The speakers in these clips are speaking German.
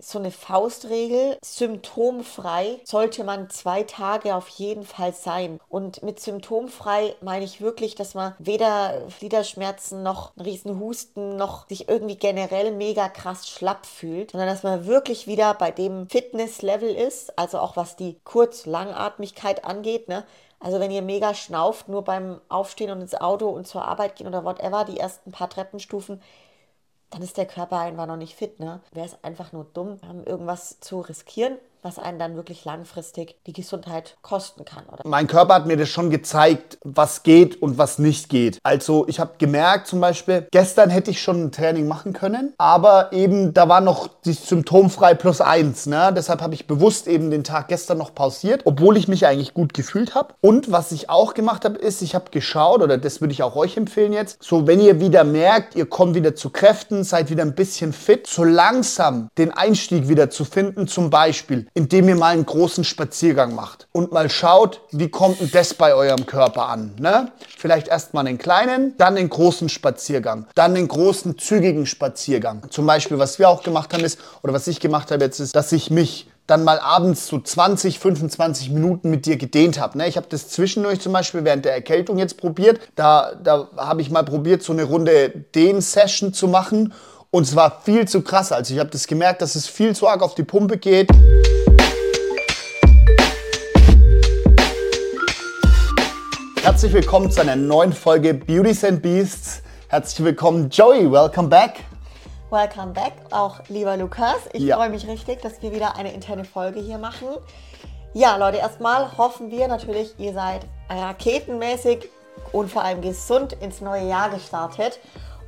so eine Faustregel. Symptomfrei sollte man zwei Tage auf jeden Fall sein. Und mit symptomfrei meine ich wirklich, dass man weder Gliederschmerzen noch einen riesen Husten noch sich irgendwie generell mega krass schlapp fühlt, sondern dass man wirklich wieder bei dem Fitnesslevel ist, also auch was die Kurz-Langatmigkeit angeht, ne? Also wenn ihr mega schnauft, nur beim Aufstehen und ins Auto und zur Arbeit gehen oder whatever, die ersten paar Treppenstufen, dann ist der Körper einfach noch nicht fit. Ne? Wäre es einfach nur dumm, irgendwas zu riskieren was einen dann wirklich langfristig die Gesundheit kosten kann. Oder? Mein Körper hat mir das schon gezeigt, was geht und was nicht geht. Also ich habe gemerkt zum Beispiel, gestern hätte ich schon ein Training machen können, aber eben da war noch die symptomfrei plus eins. Ne? Deshalb habe ich bewusst eben den Tag gestern noch pausiert, obwohl ich mich eigentlich gut gefühlt habe. Und was ich auch gemacht habe, ist, ich habe geschaut, oder das würde ich auch euch empfehlen jetzt, so wenn ihr wieder merkt, ihr kommt wieder zu Kräften, seid wieder ein bisschen fit, so langsam den Einstieg wieder zu finden, zum Beispiel indem ihr mal einen großen Spaziergang macht und mal schaut, wie kommt denn das bei eurem Körper an. Ne? Vielleicht erst mal einen kleinen, dann den großen Spaziergang, dann den großen, zügigen Spaziergang. Zum Beispiel, was wir auch gemacht haben, ist, oder was ich gemacht habe jetzt, ist, dass ich mich dann mal abends so 20, 25 Minuten mit dir gedehnt habe. Ne? Ich habe das zwischendurch zum Beispiel während der Erkältung jetzt probiert. Da, da habe ich mal probiert, so eine Runde Dehn-Session zu machen. Und es war viel zu krass. Also ich habe das gemerkt, dass es viel zu arg auf die Pumpe geht. Herzlich willkommen zu einer neuen Folge Beauties and Beasts. Herzlich willkommen, Joey. Welcome back. Welcome back, auch lieber Lukas. Ich ja. freue mich richtig, dass wir wieder eine interne Folge hier machen. Ja, Leute, erstmal hoffen wir natürlich, ihr seid raketenmäßig und vor allem gesund ins neue Jahr gestartet.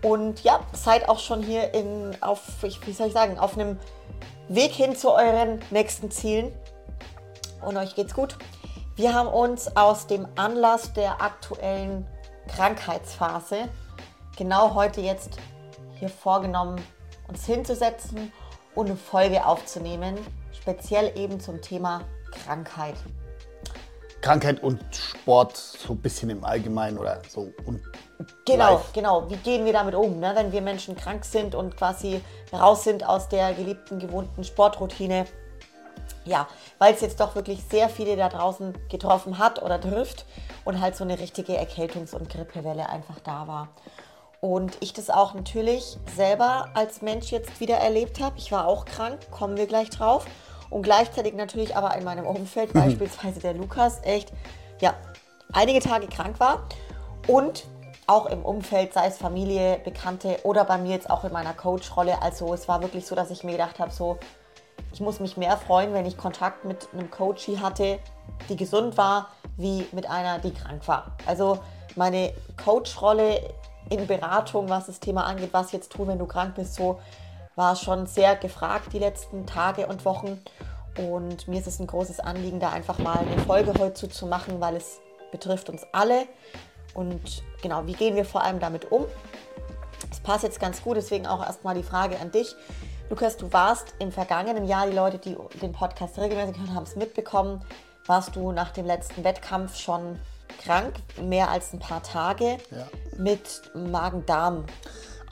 Und ja, seid auch schon hier in, auf, wie soll ich sagen, auf einem Weg hin zu euren nächsten Zielen. Und euch geht's gut. Wir haben uns aus dem Anlass der aktuellen Krankheitsphase genau heute jetzt hier vorgenommen, uns hinzusetzen und eine Folge aufzunehmen, speziell eben zum Thema Krankheit. Krankheit und Sport so ein bisschen im Allgemeinen oder so. Und genau, live. genau. Wie gehen wir damit um, ne? wenn wir Menschen krank sind und quasi raus sind aus der geliebten, gewohnten Sportroutine? ja, weil es jetzt doch wirklich sehr viele da draußen getroffen hat oder trifft und halt so eine richtige Erkältungs- und Grippewelle einfach da war. Und ich das auch natürlich selber als Mensch jetzt wieder erlebt habe. Ich war auch krank, kommen wir gleich drauf. Und gleichzeitig natürlich aber in meinem Umfeld, mhm. beispielsweise der Lukas, echt, ja, einige Tage krank war. Und auch im Umfeld, sei es Familie, Bekannte oder bei mir jetzt auch in meiner Coach-Rolle. Also es war wirklich so, dass ich mir gedacht habe, so, ich muss mich mehr freuen, wenn ich Kontakt mit einem Coachie hatte, die gesund war, wie mit einer, die krank war. Also meine Coach-Rolle in Beratung, was das Thema angeht, was jetzt tun, wenn du krank bist, so war schon sehr gefragt die letzten Tage und Wochen. Und mir ist es ein großes Anliegen, da einfach mal eine Folge heute zu machen, weil es betrifft uns alle. Und genau, wie gehen wir vor allem damit um? Es passt jetzt ganz gut, deswegen auch erstmal die Frage an dich. Lukas, du warst im vergangenen Jahr, die Leute, die den Podcast regelmäßig hören, haben es mitbekommen, warst du nach dem letzten Wettkampf schon krank, mehr als ein paar Tage, ja. mit Magen-Darm.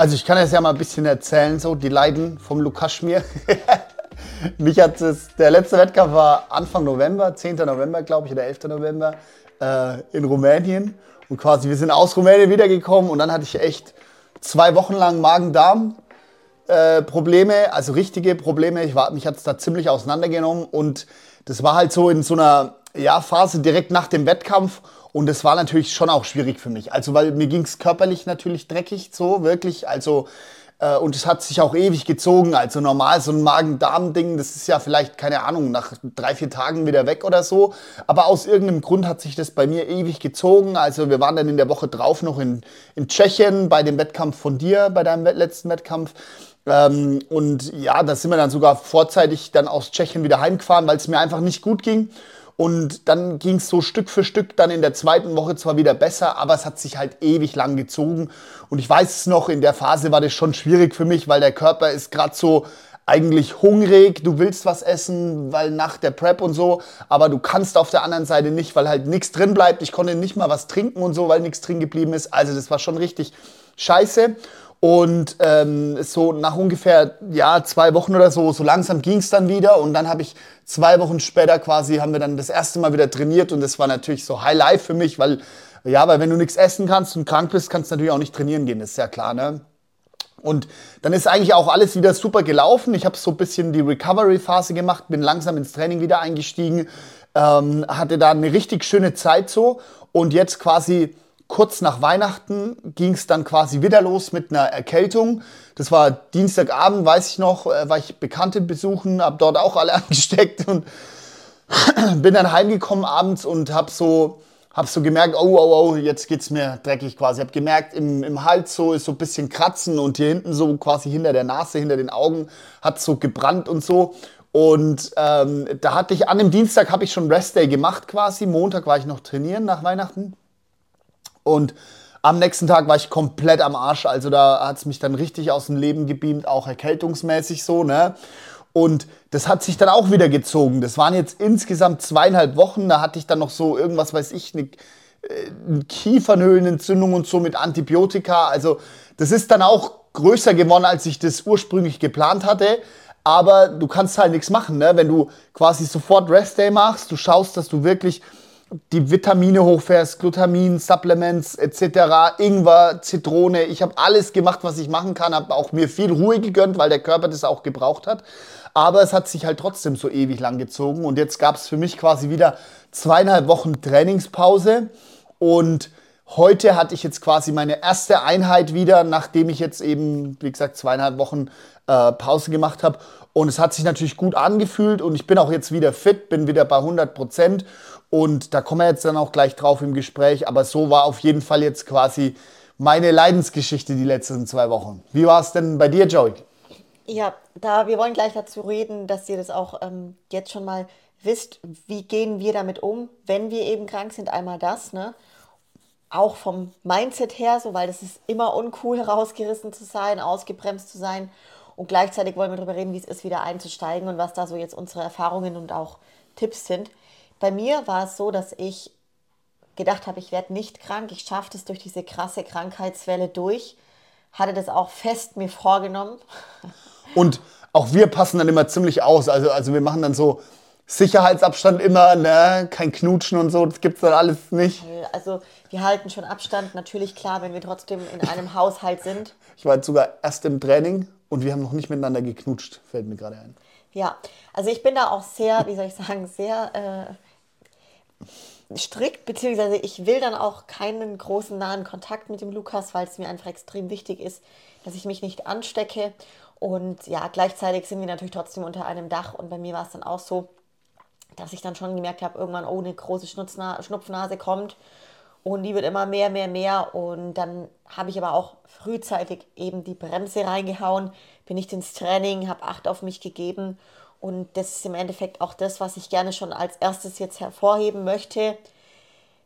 Also ich kann jetzt ja mal ein bisschen erzählen, so die Leiden vom Lukaschmir. Mich hat es, der letzte Wettkampf war Anfang November, 10. November, glaube ich, oder 11. November äh, in Rumänien. Und quasi, wir sind aus Rumänien wiedergekommen und dann hatte ich echt zwei Wochen lang Magen-Darm. Äh, Probleme, also richtige Probleme. Ich war, mich hat es da ziemlich auseinandergenommen und das war halt so in so einer ja, Phase direkt nach dem Wettkampf und das war natürlich schon auch schwierig für mich. Also weil mir ging es körperlich natürlich dreckig, so wirklich. Also äh, und es hat sich auch ewig gezogen. Also normal so ein Magen-Darm-Ding, das ist ja vielleicht, keine Ahnung, nach drei, vier Tagen wieder weg oder so. Aber aus irgendeinem Grund hat sich das bei mir ewig gezogen. Also wir waren dann in der Woche drauf noch in, in Tschechien bei dem Wettkampf von dir, bei deinem letzten Wettkampf. Ähm, und ja, da sind wir dann sogar vorzeitig dann aus Tschechien wieder heimgefahren, weil es mir einfach nicht gut ging. Und dann ging es so Stück für Stück dann in der zweiten Woche zwar wieder besser, aber es hat sich halt ewig lang gezogen. Und ich weiß es noch, in der Phase war das schon schwierig für mich, weil der Körper ist gerade so eigentlich hungrig, du willst was essen, weil nach der Prep und so, aber du kannst auf der anderen Seite nicht, weil halt nichts drin bleibt. Ich konnte nicht mal was trinken und so, weil nichts drin geblieben ist. Also das war schon richtig scheiße. Und ähm, so nach ungefähr ja, zwei Wochen oder so, so langsam ging es dann wieder. Und dann habe ich zwei Wochen später quasi, haben wir dann das erste Mal wieder trainiert. Und das war natürlich so High Life für mich, weil, ja, weil wenn du nichts essen kannst und krank bist, kannst du natürlich auch nicht trainieren gehen, das ist ja klar, ne? Und dann ist eigentlich auch alles wieder super gelaufen. Ich habe so ein bisschen die Recovery-Phase gemacht, bin langsam ins Training wieder eingestiegen, ähm, hatte da eine richtig schöne Zeit so. Und jetzt quasi kurz nach Weihnachten ging es dann quasi wieder los mit einer Erkältung. Das war Dienstagabend, weiß ich noch, äh, war ich Bekannte besuchen, habe dort auch alle angesteckt und bin dann heimgekommen abends und habe so, hab so gemerkt, oh, oh, oh, jetzt geht's mir dreckig quasi. Habe gemerkt, im, im Hals so ist so ein bisschen Kratzen und hier hinten so quasi hinter der Nase, hinter den Augen hat so gebrannt und so. Und ähm, da hatte ich an dem Dienstag habe ich schon Restday gemacht quasi. Montag war ich noch trainieren nach Weihnachten. Und am nächsten Tag war ich komplett am Arsch. Also da hat es mich dann richtig aus dem Leben gebeamt, auch erkältungsmäßig so, ne? Und das hat sich dann auch wieder gezogen. Das waren jetzt insgesamt zweieinhalb Wochen. Da hatte ich dann noch so irgendwas, weiß ich, eine, äh, Kiefernhöhlenentzündung und so mit Antibiotika. Also das ist dann auch größer geworden, als ich das ursprünglich geplant hatte. Aber du kannst halt nichts machen, ne? Wenn du quasi sofort Rest Day machst, du schaust, dass du wirklich die Vitamine hochfährst, Glutamin, Supplements etc., Ingwer, Zitrone. Ich habe alles gemacht, was ich machen kann, habe auch mir viel Ruhe gegönnt, weil der Körper das auch gebraucht hat. Aber es hat sich halt trotzdem so ewig lang gezogen und jetzt gab es für mich quasi wieder zweieinhalb Wochen Trainingspause und heute hatte ich jetzt quasi meine erste Einheit wieder, nachdem ich jetzt eben, wie gesagt, zweieinhalb Wochen äh, Pause gemacht habe. Und es hat sich natürlich gut angefühlt und ich bin auch jetzt wieder fit, bin wieder bei 100 Prozent und da kommen wir jetzt dann auch gleich drauf im Gespräch. Aber so war auf jeden Fall jetzt quasi meine Leidensgeschichte die letzten zwei Wochen. Wie war es denn bei dir, Joey? Ja, da wir wollen gleich dazu reden, dass ihr das auch ähm, jetzt schon mal wisst, wie gehen wir damit um, wenn wir eben krank sind. Einmal das, ne? Auch vom Mindset her, so weil das ist immer uncool, rausgerissen zu sein, ausgebremst zu sein. Und gleichzeitig wollen wir darüber reden, wie es ist, wieder einzusteigen und was da so jetzt unsere Erfahrungen und auch Tipps sind. Bei mir war es so, dass ich gedacht habe, ich werde nicht krank, ich schaffe das durch diese krasse Krankheitswelle durch. Hatte das auch fest mir vorgenommen. Und auch wir passen dann immer ziemlich aus. Also, also wir machen dann so Sicherheitsabstand immer, ne? kein Knutschen und so, das gibt es dann alles nicht. Also wir halten schon Abstand, natürlich klar, wenn wir trotzdem in einem Haushalt sind. Ich war jetzt sogar erst im Training und wir haben noch nicht miteinander geknutscht, fällt mir gerade ein. Ja, also ich bin da auch sehr, wie soll ich sagen, sehr äh, strikt, beziehungsweise ich will dann auch keinen großen nahen Kontakt mit dem Lukas, weil es mir einfach extrem wichtig ist, dass ich mich nicht anstecke. Und ja, gleichzeitig sind wir natürlich trotzdem unter einem Dach. Und bei mir war es dann auch so, dass ich dann schon gemerkt habe, irgendwann oh, eine große Schnupfnase kommt. Und die wird immer mehr, mehr, mehr. Und dann habe ich aber auch frühzeitig eben die Bremse reingehauen, bin ich ins Training, habe Acht auf mich gegeben und das ist im Endeffekt auch das, was ich gerne schon als erstes jetzt hervorheben möchte,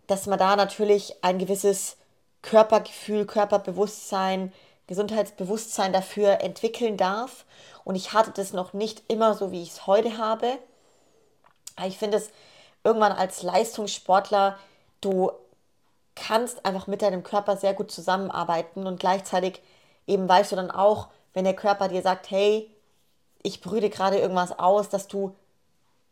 dass man da natürlich ein gewisses Körpergefühl, Körperbewusstsein, Gesundheitsbewusstsein dafür entwickeln darf. Und ich hatte das noch nicht immer so, wie ich es heute habe. ich finde es irgendwann als Leistungssportler, du kannst einfach mit deinem Körper sehr gut zusammenarbeiten und gleichzeitig eben weißt du dann auch, wenn der Körper dir sagt, hey, ich brüte gerade irgendwas aus, dass du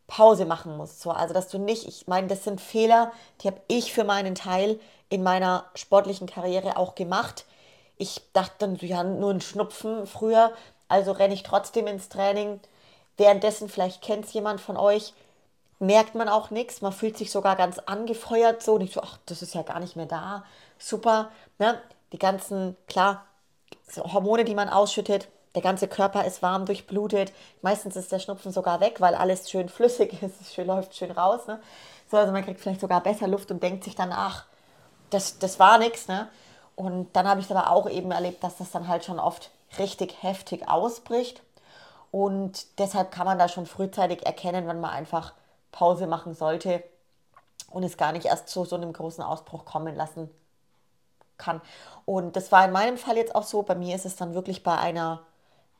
Pause machen musst. So. Also, dass du nicht, ich meine, das sind Fehler, die habe ich für meinen Teil in meiner sportlichen Karriere auch gemacht. Ich dachte dann, ja, nur ein Schnupfen früher, also renne ich trotzdem ins Training. Währenddessen, vielleicht kennt es jemand von euch, merkt man auch nichts. Man fühlt sich sogar ganz angefeuert so. Und ich so, ach, das ist ja gar nicht mehr da. Super. Ne? Die ganzen, klar, Hormone, die man ausschüttet, der ganze Körper ist warm, durchblutet. Meistens ist der Schnupfen sogar weg, weil alles schön flüssig ist, es läuft schön raus. Ne? So, also man kriegt vielleicht sogar besser Luft und denkt sich dann, ach, das, das war nichts. Ne? Und dann habe ich aber auch eben erlebt, dass das dann halt schon oft richtig heftig ausbricht. Und deshalb kann man da schon frühzeitig erkennen, wenn man einfach Pause machen sollte und es gar nicht erst zu so einem großen Ausbruch kommen lassen kann. Und das war in meinem Fall jetzt auch so. Bei mir ist es dann wirklich bei einer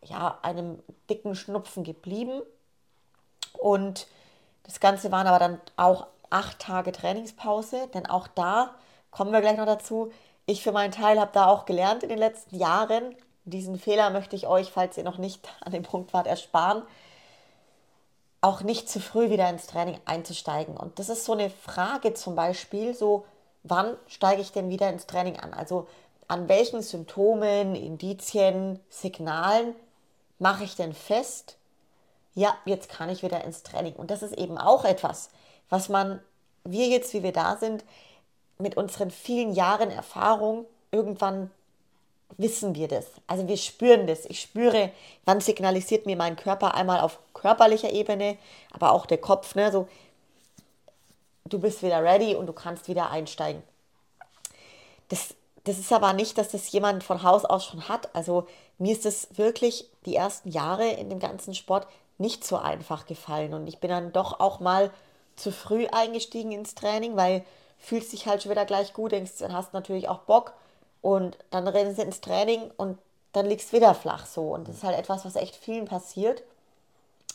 ja, einem dicken Schnupfen geblieben. Und das Ganze waren aber dann auch acht Tage Trainingspause, denn auch da kommen wir gleich noch dazu. Ich für meinen Teil habe da auch gelernt in den letzten Jahren. Diesen Fehler möchte ich euch, falls ihr noch nicht an dem Punkt wart, ersparen. Auch nicht zu früh wieder ins Training einzusteigen. Und das ist so eine Frage zum Beispiel, so wann steige ich denn wieder ins Training an? Also an welchen Symptomen, Indizien, Signalen mache ich denn fest, ja, jetzt kann ich wieder ins Training. Und das ist eben auch etwas, was man, wir jetzt, wie wir da sind, mit unseren vielen Jahren Erfahrung irgendwann wissen wir das. Also wir spüren das. Ich spüre, wann signalisiert mir mein Körper einmal auf körperlicher Ebene, aber auch der Kopf, ne, so du bist wieder ready und du kannst wieder einsteigen. Das, das ist aber nicht, dass das jemand von Haus aus schon hat. Also mir ist es wirklich die ersten Jahre in dem ganzen Sport nicht so einfach gefallen. Und ich bin dann doch auch mal zu früh eingestiegen ins Training, weil fühlst dich halt schon wieder gleich gut, denkst, dann hast natürlich auch Bock und dann rennen sie ins Training und dann liegst wieder flach so. Und das ist halt etwas, was echt vielen passiert.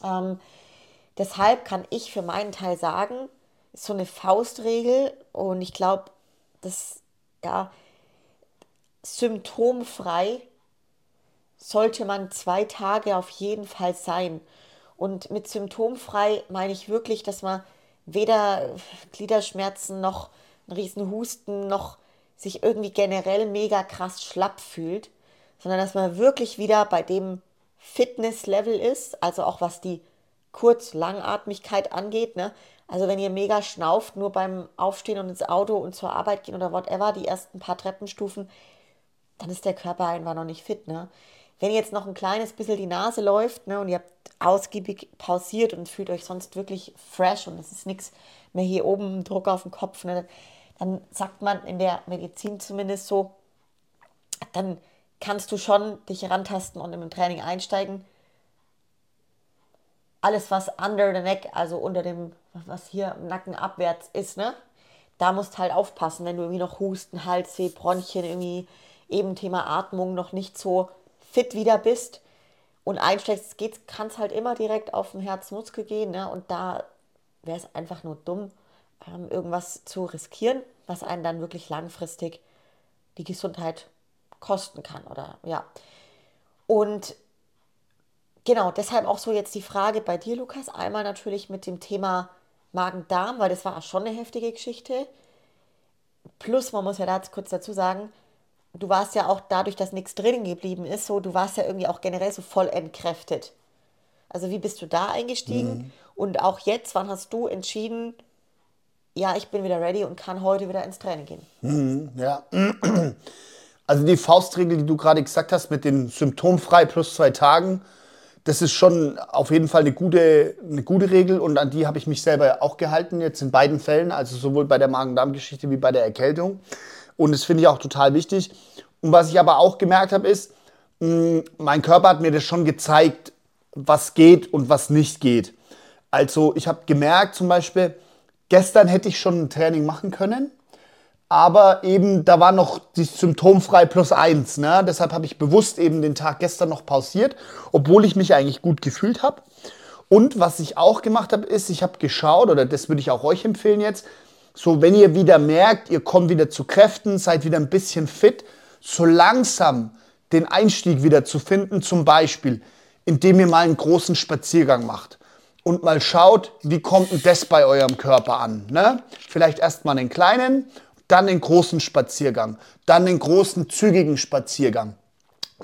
Ähm, deshalb kann ich für meinen Teil sagen, ist so eine Faustregel und ich glaube, das ja symptomfrei sollte man zwei Tage auf jeden Fall sein. Und mit symptomfrei meine ich wirklich, dass man weder Gliederschmerzen noch einen riesen Husten noch sich irgendwie generell mega krass schlapp fühlt, sondern dass man wirklich wieder bei dem Fitnesslevel ist, also auch was die Kurz-Langatmigkeit angeht. Ne? Also wenn ihr mega schnauft, nur beim Aufstehen und ins Auto und zur Arbeit gehen oder whatever, die ersten paar Treppenstufen, dann ist der Körper einfach noch nicht fit. Ne? Wenn jetzt noch ein kleines bisschen die Nase läuft ne, und ihr habt ausgiebig pausiert und fühlt euch sonst wirklich fresh und es ist nichts mehr hier oben Druck auf den Kopf, ne, dann sagt man in der Medizin zumindest so, dann kannst du schon dich rantasten und im Training einsteigen. Alles, was under the neck, also unter dem, was hier im Nacken abwärts ist, ne? Da musst halt aufpassen, wenn du irgendwie noch Husten, Halsweh, Bronchien, irgendwie eben Thema Atmung noch nicht so fit wieder bist und einsteigst, kann es halt immer direkt auf den Herzmuskel gehen. Ne? Und da wäre es einfach nur dumm, ähm, irgendwas zu riskieren, was einen dann wirklich langfristig die Gesundheit kosten kann. Oder ja. Und genau, deshalb auch so jetzt die Frage bei dir, Lukas. Einmal natürlich mit dem Thema Magen-Darm, weil das war schon eine heftige Geschichte. Plus, man muss ja da kurz dazu sagen, du warst ja auch dadurch, dass nichts drin geblieben ist, so, du warst ja irgendwie auch generell so voll entkräftet. Also wie bist du da eingestiegen? Mhm. Und auch jetzt, wann hast du entschieden, ja, ich bin wieder ready und kann heute wieder ins Training gehen? Mhm, ja. Also die Faustregel, die du gerade gesagt hast, mit den symptomfrei plus zwei Tagen, das ist schon auf jeden Fall eine gute, eine gute Regel und an die habe ich mich selber auch gehalten, jetzt in beiden Fällen, also sowohl bei der Magen-Darm-Geschichte wie bei der Erkältung. Und das finde ich auch total wichtig. Und was ich aber auch gemerkt habe, ist, mh, mm, mein Körper hat mir das schon gezeigt, was geht und was nicht geht. Also ich habe gemerkt zum Beispiel, gestern hätte ich schon ein Training machen können, aber eben da war noch die symptomfrei plus eins. Ne? Deshalb habe ich bewusst eben den Tag gestern noch pausiert, obwohl ich mich eigentlich gut gefühlt habe. Und was ich auch gemacht habe, ist, ich habe geschaut, oder das würde ich auch euch empfehlen jetzt, so, wenn ihr wieder merkt, ihr kommt wieder zu Kräften, seid wieder ein bisschen fit, so langsam den Einstieg wieder zu finden, zum Beispiel, indem ihr mal einen großen Spaziergang macht und mal schaut, wie kommt denn das bei eurem Körper an. Ne? Vielleicht erst mal einen kleinen, dann den großen Spaziergang, dann den großen zügigen Spaziergang.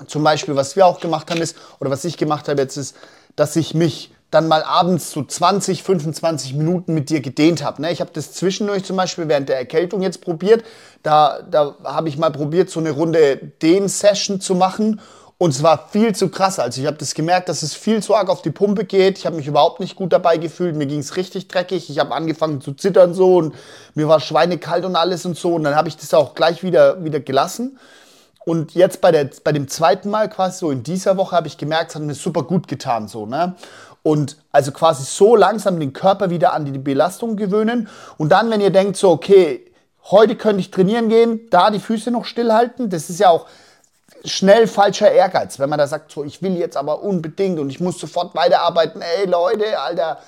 Zum Beispiel, was wir auch gemacht haben, ist, oder was ich gemacht habe jetzt, ist, dass ich mich dann mal abends so 20, 25 Minuten mit dir gedehnt habe. Ne? Ich habe das zwischendurch zum Beispiel während der Erkältung jetzt probiert. Da, da habe ich mal probiert, so eine Runde Dehn-Session zu machen. Und es war viel zu krass. Also ich habe das gemerkt, dass es viel zu arg auf die Pumpe geht. Ich habe mich überhaupt nicht gut dabei gefühlt. Mir ging es richtig dreckig. Ich habe angefangen zu zittern so und mir war schweinekalt und alles und so. Und dann habe ich das auch gleich wieder, wieder gelassen. Und jetzt bei, der, bei dem zweiten Mal quasi so in dieser Woche habe ich gemerkt, es hat mir super gut getan so. Ne? Und also quasi so langsam den Körper wieder an die Belastung gewöhnen. Und dann, wenn ihr denkt, so, okay, heute könnte ich trainieren gehen, da die Füße noch stillhalten, das ist ja auch schnell falscher Ehrgeiz, wenn man da sagt, so ich will jetzt aber unbedingt und ich muss sofort weiterarbeiten. Ey Leute, Alter,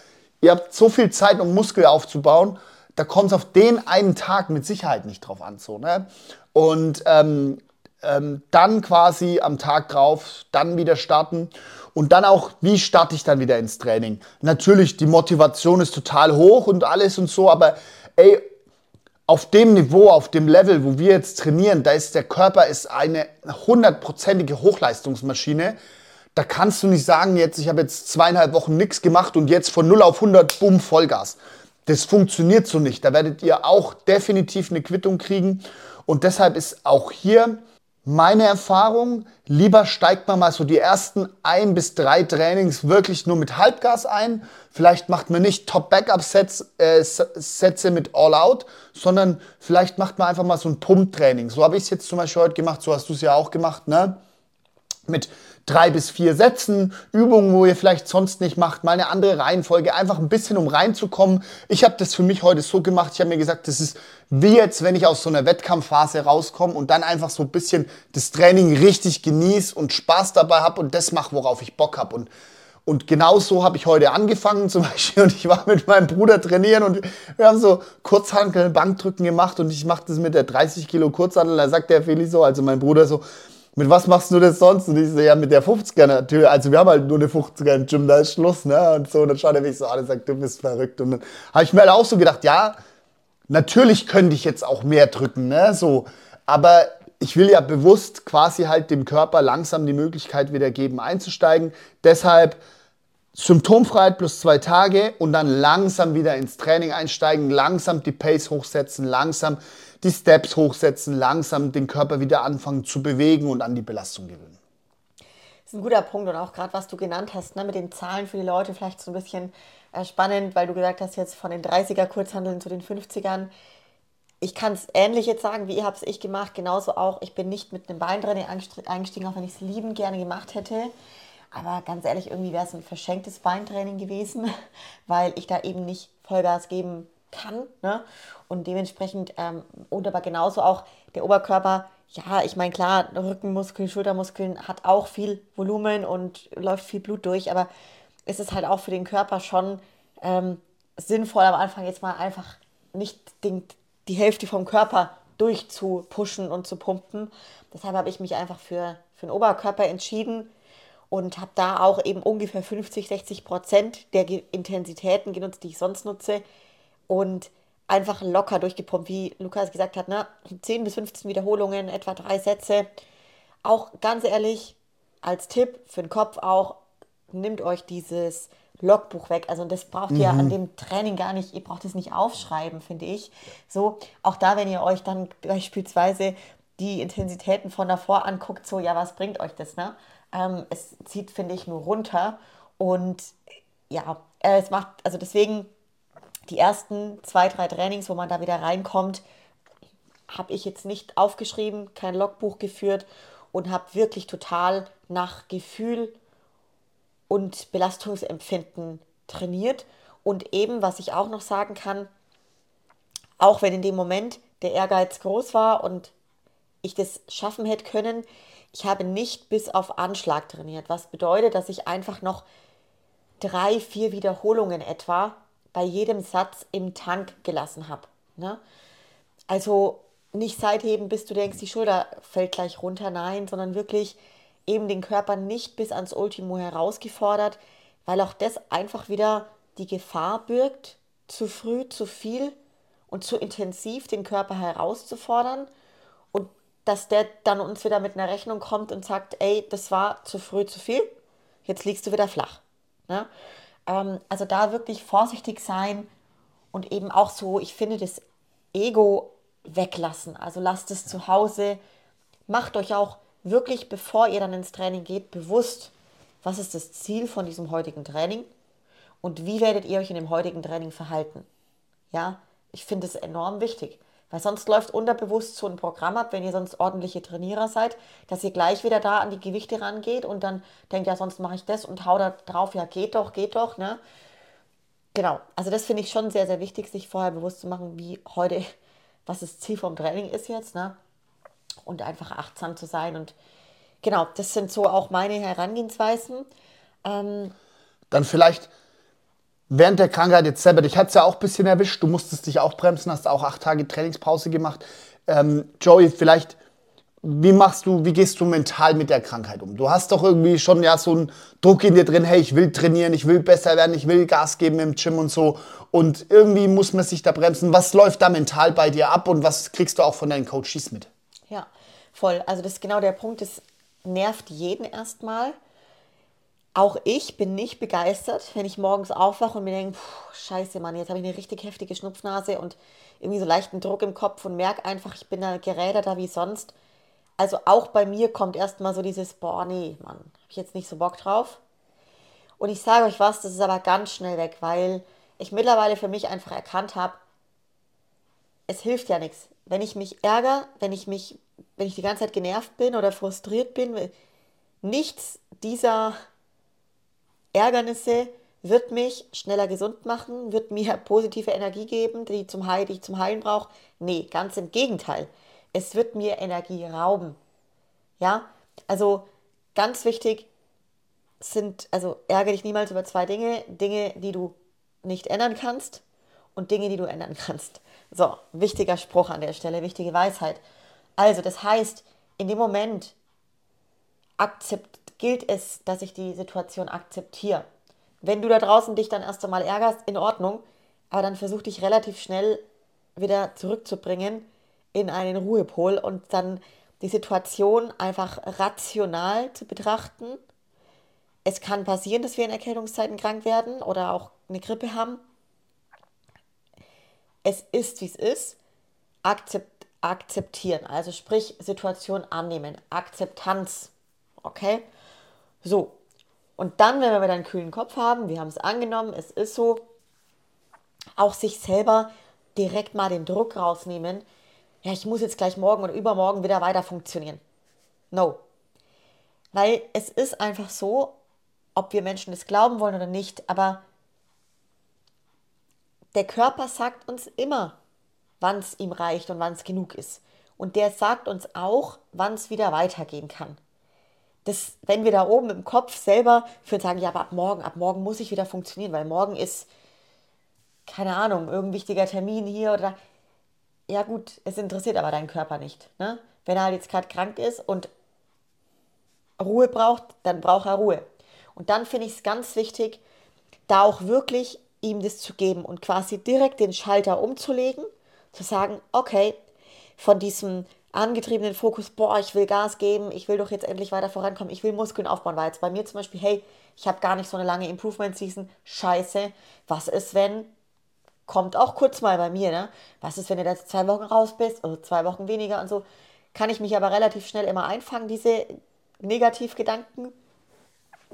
ihr habt so viel Zeit, um Muskel aufzubauen. Da kommt es auf den einen Tag mit Sicherheit nicht drauf an. So, ne? Und ähm, ähm, dann quasi am Tag drauf, dann wieder starten. Und dann auch, wie starte ich dann wieder ins Training? Natürlich, die Motivation ist total hoch und alles und so, aber ey, auf dem Niveau, auf dem Level, wo wir jetzt trainieren, da ist der Körper ist eine hundertprozentige Hochleistungsmaschine. Da kannst du nicht sagen, jetzt ich habe jetzt zweieinhalb Wochen nichts gemacht und jetzt von 0 auf 100, bumm, Vollgas. Das funktioniert so nicht. Da werdet ihr auch definitiv eine Quittung kriegen. Und deshalb ist auch hier meine Erfahrung, lieber steigt man mal so die ersten ein bis drei Trainings wirklich nur mit Halbgas ein. Vielleicht macht man nicht Top-Backup-Sätze äh, mit All-Out, sondern vielleicht macht man einfach mal so ein Pump-Training. So habe ich es jetzt zum Beispiel heute gemacht, so hast du es ja auch gemacht, ne? Mit drei bis vier Sätzen, Übungen, wo ihr vielleicht sonst nicht macht, mal eine andere Reihenfolge, einfach ein bisschen um reinzukommen. Ich habe das für mich heute so gemacht, ich habe mir gesagt, das ist wie jetzt, wenn ich aus so einer Wettkampfphase rauskomme und dann einfach so ein bisschen das Training richtig genieße und Spaß dabei habe und das mache, worauf ich Bock habe. Und und genau so habe ich heute angefangen zum Beispiel und ich war mit meinem Bruder trainieren und wir haben so Kurzhanteln, Bankdrücken gemacht und ich mache das mit der 30 Kilo Kurzhantel. Da sagt der Feli so, also mein Bruder so, mit was machst du das sonst? Und ich so, ja, mit der 50er natürlich. Also wir haben halt nur eine 50er im Gym, da ist Schluss, ne? Und so, und dann schaut er mich so an und sagt, du bist verrückt. Und dann habe ich mir halt auch so gedacht, ja, natürlich könnte ich jetzt auch mehr drücken, ne? So, aber ich will ja bewusst quasi halt dem Körper langsam die Möglichkeit wieder geben, einzusteigen. Deshalb Symptomfreiheit plus zwei Tage und dann langsam wieder ins Training einsteigen, langsam die Pace hochsetzen, langsam die Steps hochsetzen, langsam den Körper wieder anfangen zu bewegen und an die Belastung gewöhnen. Das ist ein guter Punkt und auch gerade was du genannt hast, ne, mit den Zahlen für die Leute vielleicht so ein bisschen spannend, weil du gesagt hast, jetzt von den 30er Kurzhandeln zu den 50ern. Ich kann es ähnlich jetzt sagen, wie ihr habt es ich gemacht, genauso auch. Ich bin nicht mit einem Beintraining eingestiegen, auch wenn ich es liebend gerne gemacht hätte. Aber ganz ehrlich, irgendwie wäre es ein verschenktes Beintraining gewesen, weil ich da eben nicht Vollgas geben kann. Ne? Und dementsprechend, ähm, und aber genauso auch der Oberkörper, ja, ich meine, klar, Rückenmuskeln, Schultermuskeln hat auch viel Volumen und läuft viel Blut durch, aber es ist halt auch für den Körper schon ähm, sinnvoll, am Anfang jetzt mal einfach nicht den, die Hälfte vom Körper durchzupushen und zu pumpen. Deshalb habe ich mich einfach für, für den Oberkörper entschieden und habe da auch eben ungefähr 50, 60 Prozent der Intensitäten genutzt, die ich sonst nutze und einfach locker durchgepumpt, wie Lukas gesagt hat, ne? 10 bis 15 Wiederholungen, etwa drei Sätze. Auch ganz ehrlich, als Tipp für den Kopf auch, nehmt euch dieses Logbuch weg. Also das braucht mhm. ihr an dem Training gar nicht, ihr braucht es nicht aufschreiben, finde ich. So, auch da, wenn ihr euch dann beispielsweise die Intensitäten von davor anguckt, so, ja, was bringt euch das, ne? Ähm, es zieht, finde ich, nur runter und ja, es macht, also deswegen die ersten zwei, drei Trainings, wo man da wieder reinkommt, habe ich jetzt nicht aufgeschrieben, kein Logbuch geführt und habe wirklich total nach Gefühl und Belastungsempfinden trainiert. Und eben, was ich auch noch sagen kann, auch wenn in dem Moment der Ehrgeiz groß war und ich das schaffen hätte können, ich habe nicht bis auf Anschlag trainiert, was bedeutet, dass ich einfach noch drei, vier Wiederholungen etwa bei jedem Satz im Tank gelassen habe. Ne? Also nicht Seitheben, bis du denkst, die Schulter fällt gleich runter, nein, sondern wirklich eben den Körper nicht bis ans Ultimo herausgefordert, weil auch das einfach wieder die Gefahr birgt, zu früh, zu viel und zu intensiv den Körper herauszufordern und dass der dann uns wieder mit einer Rechnung kommt und sagt, ey, das war zu früh, zu viel, jetzt liegst du wieder flach. Ne? Ähm, also da wirklich vorsichtig sein und eben auch so, ich finde, das Ego weglassen. Also lasst es zu Hause. Macht euch auch wirklich, bevor ihr dann ins Training geht, bewusst, was ist das Ziel von diesem heutigen Training und wie werdet ihr euch in dem heutigen Training verhalten. Ja, ich finde es enorm wichtig. Weil sonst läuft unterbewusst so ein Programm ab, wenn ihr sonst ordentliche Trainierer seid, dass ihr gleich wieder da an die Gewichte rangeht und dann denkt, ja, sonst mache ich das und hau da drauf, ja, geht doch, geht doch, ne? Genau, also das finde ich schon sehr, sehr wichtig, sich vorher bewusst zu machen, wie heute, was das Ziel vom Training ist jetzt, ne? Und einfach achtsam zu sein und genau, das sind so auch meine Herangehensweisen. Ähm, Dann vielleicht während der Krankheit jetzt selber, dich hat es ja auch ein bisschen erwischt, du musstest dich auch bremsen, hast auch acht Tage Trainingspause gemacht. Ähm, Joey, vielleicht, wie machst du, wie gehst du mental mit der Krankheit um? Du hast doch irgendwie schon ja so einen Druck in dir drin, hey, ich will trainieren, ich will besser werden, ich will Gas geben im Gym und so. Und irgendwie muss man sich da bremsen. Was läuft da mental bei dir ab und was kriegst du auch von deinen Coaches mit? Voll. Also das ist genau der Punkt, das nervt jeden erstmal. Auch ich bin nicht begeistert, wenn ich morgens aufwache und mir denke, scheiße Mann, jetzt habe ich eine richtig heftige Schnupfnase und irgendwie so leichten Druck im Kopf und merke einfach, ich bin da geräderter wie sonst. Also auch bei mir kommt erstmal so dieses, boah, nee, Mann, habe ich jetzt nicht so Bock drauf. Und ich sage euch was, das ist aber ganz schnell weg, weil ich mittlerweile für mich einfach erkannt habe, es hilft ja nichts. Wenn ich mich ärgere, wenn ich mich, wenn ich die ganze Zeit genervt bin oder frustriert bin, nichts dieser Ärgernisse wird mich schneller gesund machen, wird mir positive Energie geben, die, zum Heil, die ich zum Heilen brauche. Nee, ganz im Gegenteil. Es wird mir Energie rauben. Ja, also ganz wichtig sind, also ärgere dich niemals über zwei Dinge. Dinge, die du nicht ändern kannst und Dinge, die du ändern kannst. So, wichtiger Spruch an der Stelle, wichtige Weisheit. Also, das heißt, in dem Moment akzept, gilt es, dass ich die Situation akzeptiere. Wenn du da draußen dich dann erst einmal ärgerst, in Ordnung, aber dann versuch dich relativ schnell wieder zurückzubringen in einen Ruhepol und dann die Situation einfach rational zu betrachten. Es kann passieren, dass wir in Erkältungszeiten krank werden oder auch eine Grippe haben. Es ist, wie es ist. Akzept, akzeptieren, also sprich Situation annehmen. Akzeptanz. Okay? So, und dann, wenn wir wieder einen kühlen Kopf haben, wir haben es angenommen, es ist so, auch sich selber direkt mal den Druck rausnehmen, ja, ich muss jetzt gleich morgen oder übermorgen wieder weiter funktionieren. No. Weil es ist einfach so, ob wir Menschen das glauben wollen oder nicht, aber der Körper sagt uns immer, wann es ihm reicht und wann es genug ist. Und der sagt uns auch, wann es wieder weitergehen kann das, wenn wir da oben im Kopf selber für uns sagen, ja, aber ab morgen, ab morgen muss ich wieder funktionieren, weil morgen ist, keine Ahnung, irgendein wichtiger Termin hier oder ja gut, es interessiert aber deinen Körper nicht. Ne? Wenn er halt jetzt gerade krank ist und Ruhe braucht, dann braucht er Ruhe. Und dann finde ich es ganz wichtig, da auch wirklich ihm das zu geben und quasi direkt den Schalter umzulegen, zu sagen, okay, von diesem angetriebenen Fokus, boah, ich will Gas geben, ich will doch jetzt endlich weiter vorankommen, ich will Muskeln aufbauen, weil jetzt bei mir zum Beispiel, hey, ich habe gar nicht so eine lange Improvement-Season, scheiße, was ist, wenn, kommt auch kurz mal bei mir, ne? Was ist, wenn du da zwei Wochen raus bist, oder zwei Wochen weniger und so, kann ich mich aber relativ schnell immer einfangen, diese Negativgedanken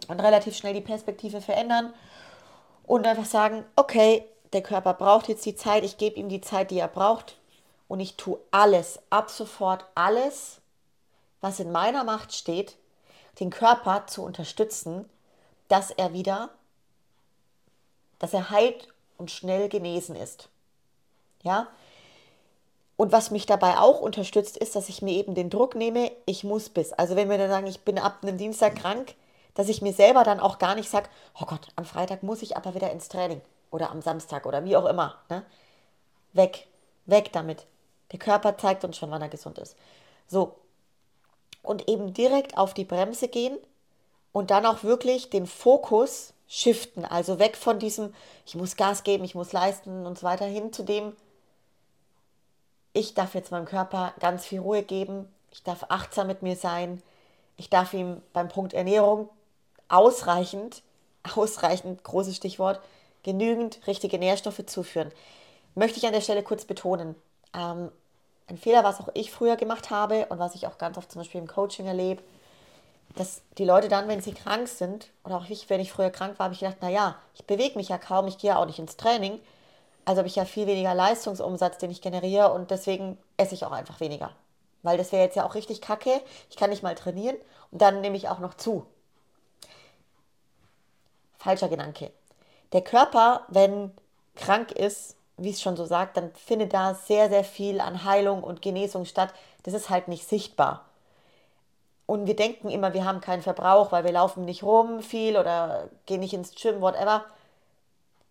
und relativ schnell die Perspektive verändern und einfach sagen, okay, der Körper braucht jetzt die Zeit, ich gebe ihm die Zeit, die er braucht, und ich tue alles, ab sofort alles, was in meiner Macht steht, den Körper zu unterstützen, dass er wieder, dass er heilt und schnell genesen ist. Ja? Und was mich dabei auch unterstützt, ist, dass ich mir eben den Druck nehme, ich muss bis. Also wenn wir dann sagen, ich bin ab einem Dienstag krank, dass ich mir selber dann auch gar nicht sage, oh Gott, am Freitag muss ich aber wieder ins Training oder am Samstag oder wie auch immer. Ne? Weg, weg damit. Der Körper zeigt uns schon, wann er gesund ist. So. Und eben direkt auf die Bremse gehen und dann auch wirklich den Fokus shiften. Also weg von diesem, ich muss Gas geben, ich muss leisten und so weiter hin zu dem, ich darf jetzt meinem Körper ganz viel Ruhe geben, ich darf achtsam mit mir sein, ich darf ihm beim Punkt Ernährung ausreichend, ausreichend, großes Stichwort, genügend richtige Nährstoffe zuführen. Möchte ich an der Stelle kurz betonen. Ähm, ein Fehler, was auch ich früher gemacht habe und was ich auch ganz oft zum Beispiel im Coaching erlebe, dass die Leute dann, wenn sie krank sind, oder auch ich, wenn ich früher krank war, habe ich gedacht, naja, ich bewege mich ja kaum, ich gehe ja auch nicht ins Training, also habe ich ja viel weniger Leistungsumsatz, den ich generiere und deswegen esse ich auch einfach weniger. Weil das wäre jetzt ja auch richtig kacke, ich kann nicht mal trainieren und dann nehme ich auch noch zu. Falscher Gedanke. Der Körper, wenn krank ist, wie es schon so sagt, dann findet da sehr, sehr viel an Heilung und Genesung statt. Das ist halt nicht sichtbar. Und wir denken immer, wir haben keinen Verbrauch, weil wir laufen nicht rum viel oder gehen nicht ins Gym, whatever.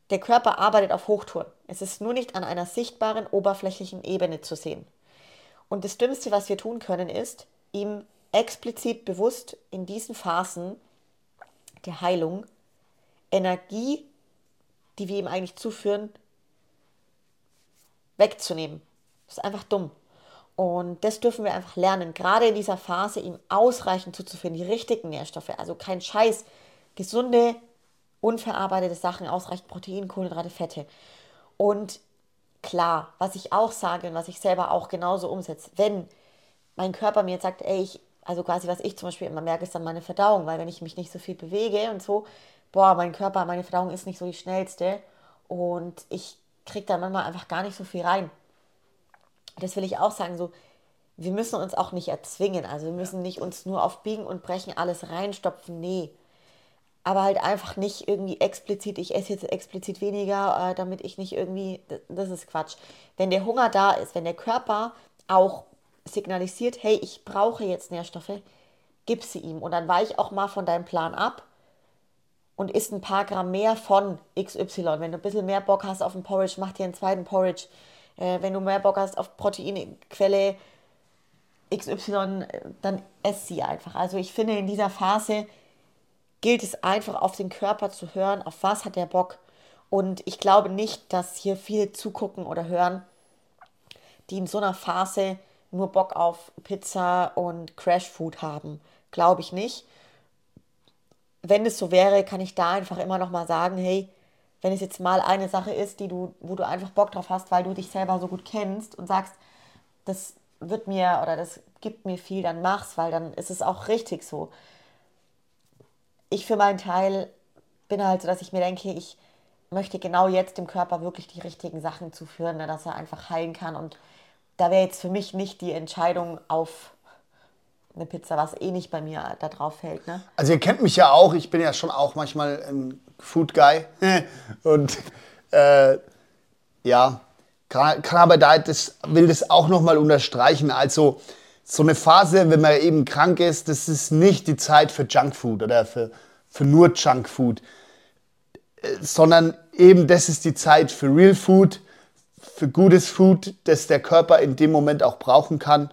Der Körper arbeitet auf Hochtouren. Es ist nur nicht an einer sichtbaren, oberflächlichen Ebene zu sehen. Und das Dümmste, was wir tun können, ist, ihm explizit bewusst in diesen Phasen der Heilung Energie, die wir ihm eigentlich zuführen, wegzunehmen. Das ist einfach dumm. Und das dürfen wir einfach lernen, gerade in dieser Phase ihm ausreichend zuzuführen, die richtigen Nährstoffe, also kein Scheiß, gesunde, unverarbeitete Sachen, ausreichend Protein, Kohlenhydrate, Fette. Und klar, was ich auch sage und was ich selber auch genauso umsetze, wenn mein Körper mir jetzt sagt, ey, ich, also quasi was ich zum Beispiel immer merke, ist dann meine Verdauung, weil wenn ich mich nicht so viel bewege und so, boah, mein Körper, meine Verdauung ist nicht so die schnellste und ich kriege da manchmal einfach gar nicht so viel rein das will ich auch sagen, so, wir müssen uns auch nicht erzwingen. Also wir müssen nicht uns nur auf Biegen und Brechen alles reinstopfen. Nee. Aber halt einfach nicht irgendwie explizit, ich esse jetzt explizit weniger, äh, damit ich nicht irgendwie, das ist Quatsch. Wenn der Hunger da ist, wenn der Körper auch signalisiert, hey, ich brauche jetzt Nährstoffe, gib sie ihm. Und dann weich auch mal von deinem Plan ab und isst ein paar Gramm mehr von XY. Wenn du ein bisschen mehr Bock hast auf ein Porridge, mach dir einen zweiten Porridge. Äh, wenn du mehr Bock hast auf Proteinquelle XY, dann ess sie einfach. Also ich finde, in dieser Phase gilt es einfach auf den Körper zu hören, auf was hat der Bock. Und ich glaube nicht, dass hier viele zugucken oder hören, die in so einer Phase nur Bock auf Pizza und Crashfood haben. Glaube ich nicht. Wenn es so wäre, kann ich da einfach immer noch mal sagen, hey, wenn es jetzt mal eine Sache ist, die du, wo du einfach Bock drauf hast, weil du dich selber so gut kennst und sagst, das wird mir oder das gibt mir viel, dann mach's, weil dann ist es auch richtig so. Ich für meinen Teil bin halt so, dass ich mir denke, ich möchte genau jetzt dem Körper wirklich die richtigen Sachen zuführen, ne, dass er einfach heilen kann. Und da wäre jetzt für mich nicht die Entscheidung auf eine Pizza, was eh nicht bei mir da drauf fällt. Ne? Also ihr kennt mich ja auch, ich bin ja schon auch manchmal ein Food Guy. Und äh, ja, da das, will das auch nochmal unterstreichen. Also so eine Phase, wenn man eben krank ist, das ist nicht die Zeit für Junkfood oder für, für nur Junkfood, äh, sondern eben das ist die Zeit für Real Food, für gutes Food, das der Körper in dem Moment auch brauchen kann.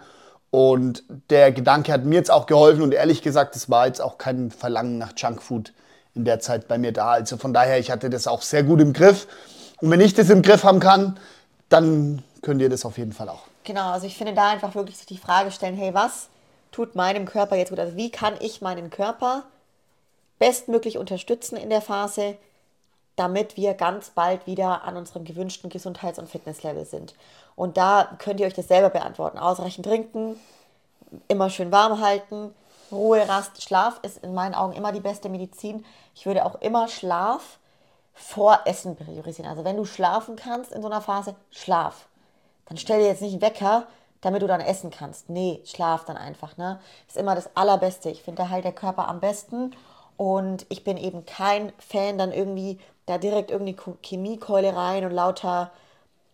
Und der Gedanke hat mir jetzt auch geholfen und ehrlich gesagt, es war jetzt auch kein Verlangen nach Junkfood in der Zeit bei mir da. Also von daher, ich hatte das auch sehr gut im Griff. Und wenn ich das im Griff haben kann, dann könnt ihr das auf jeden Fall auch. Genau, also ich finde da einfach wirklich die Frage stellen, hey, was tut meinem Körper jetzt gut? Also wie kann ich meinen Körper bestmöglich unterstützen in der Phase, damit wir ganz bald wieder an unserem gewünschten Gesundheits- und Fitnesslevel sind. Und da könnt ihr euch das selber beantworten. Ausreichend trinken, immer schön warm halten, Ruhe, Rast, Schlaf ist in meinen Augen immer die beste Medizin. Ich würde auch immer Schlaf vor Essen priorisieren. Also wenn du schlafen kannst in so einer Phase, schlaf. Dann stell dir jetzt nicht einen Wecker, damit du dann essen kannst. Nee, schlaf dann einfach. Ne? Ist immer das Allerbeste. Ich finde, da halt der Körper am besten. Und ich bin eben kein Fan, dann irgendwie da direkt irgendwie Chemiekeule rein und lauter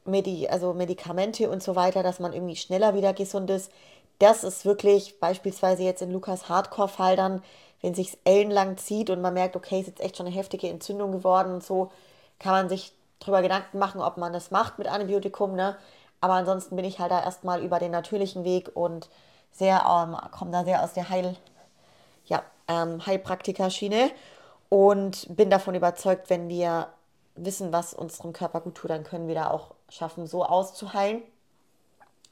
Medi also Medikamente und so weiter, dass man irgendwie schneller wieder gesund ist. Das ist wirklich beispielsweise jetzt in Lukas Hardcore-Fall dann, wenn sich ellenlang zieht und man merkt, okay, ist jetzt echt schon eine heftige Entzündung geworden und so, kann man sich darüber Gedanken machen, ob man das macht mit Antibiotikum, ne? Aber ansonsten bin ich halt da erstmal über den natürlichen Weg und sehr, ähm, komme da sehr aus der Heil, ja, ähm, Heilpraktikerschiene und bin davon überzeugt, wenn wir wissen, was unserem Körper gut tut, dann können wir da auch schaffen, so auszuheilen.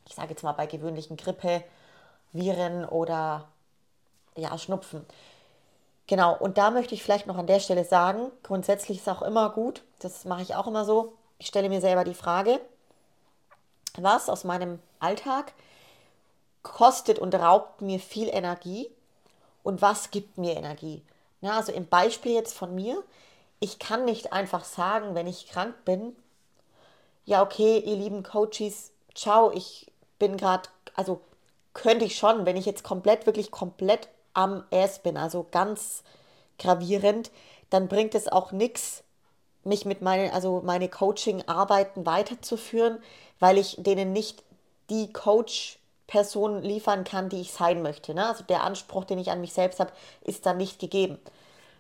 Ich sage jetzt mal bei gewöhnlichen Grippe, Viren oder ja, Schnupfen. Genau, und da möchte ich vielleicht noch an der Stelle sagen, grundsätzlich ist auch immer gut, das mache ich auch immer so, ich stelle mir selber die Frage, was aus meinem Alltag kostet und raubt mir viel Energie und was gibt mir Energie. Ja, also im Beispiel jetzt von mir, ich kann nicht einfach sagen, wenn ich krank bin, ja, okay, ihr lieben Coaches, ciao, ich bin gerade, also könnte ich schon, wenn ich jetzt komplett, wirklich komplett am Ass bin, also ganz gravierend, dann bringt es auch nichts, mich mit meinen, also meine Coaching-Arbeiten weiterzuführen, weil ich denen nicht die Coach Person liefern kann, die ich sein möchte. Ne? Also der Anspruch, den ich an mich selbst habe, ist dann nicht gegeben,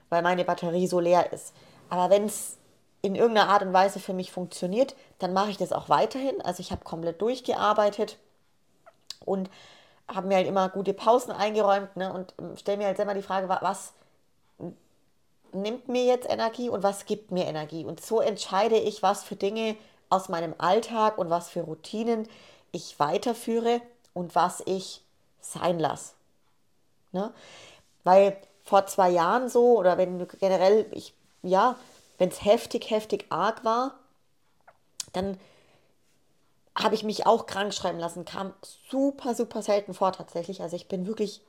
weil meine Batterie so leer ist. Aber wenn es in irgendeiner Art und Weise für mich funktioniert, dann mache ich das auch weiterhin. Also ich habe komplett durchgearbeitet und habe mir halt immer gute Pausen eingeräumt ne? und ähm, stelle mir halt selber die Frage, was nimmt mir jetzt Energie und was gibt mir Energie. Und so entscheide ich, was für Dinge aus meinem Alltag und was für Routinen ich weiterführe und was ich sein lasse. Ne? Weil vor zwei Jahren so, oder wenn generell, ich, ja, wenn es heftig, heftig arg war, dann habe ich mich auch krank schreiben lassen. Kam super, super selten vor tatsächlich. Also ich bin wirklich